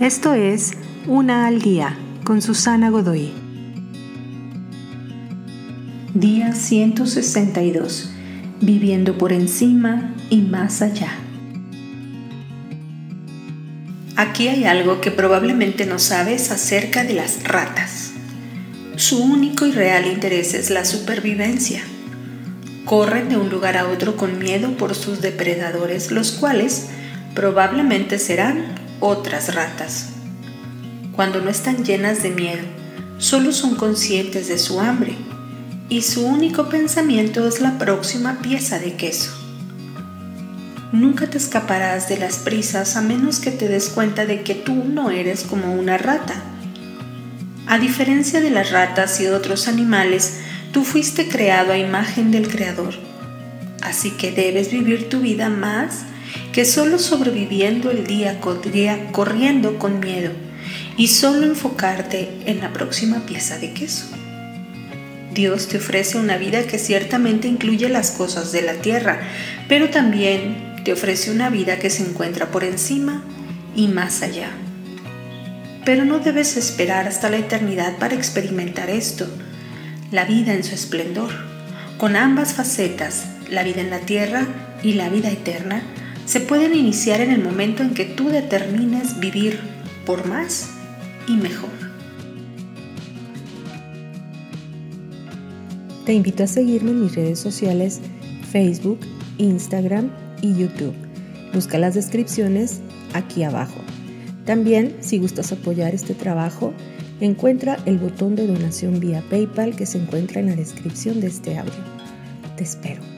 Esto es Una al Día con Susana Godoy. Día 162. Viviendo por encima y más allá. Aquí hay algo que probablemente no sabes acerca de las ratas. Su único y real interés es la supervivencia. Corren de un lugar a otro con miedo por sus depredadores, los cuales probablemente serán otras ratas. Cuando no están llenas de miedo, solo son conscientes de su hambre y su único pensamiento es la próxima pieza de queso. Nunca te escaparás de las prisas a menos que te des cuenta de que tú no eres como una rata. A diferencia de las ratas y otros animales, tú fuiste creado a imagen del Creador. Así que debes vivir tu vida más que solo sobreviviendo el día corriendo con miedo y solo enfocarte en la próxima pieza de queso. Dios te ofrece una vida que ciertamente incluye las cosas de la tierra, pero también te ofrece una vida que se encuentra por encima y más allá. Pero no debes esperar hasta la eternidad para experimentar esto, la vida en su esplendor, con ambas facetas, la vida en la tierra y la vida eterna, se pueden iniciar en el momento en que tú determines vivir por más y mejor. Te invito a seguirme en mis redes sociales Facebook, Instagram y YouTube. Busca las descripciones aquí abajo. También, si gustas apoyar este trabajo, encuentra el botón de donación vía PayPal que se encuentra en la descripción de este audio. Te espero.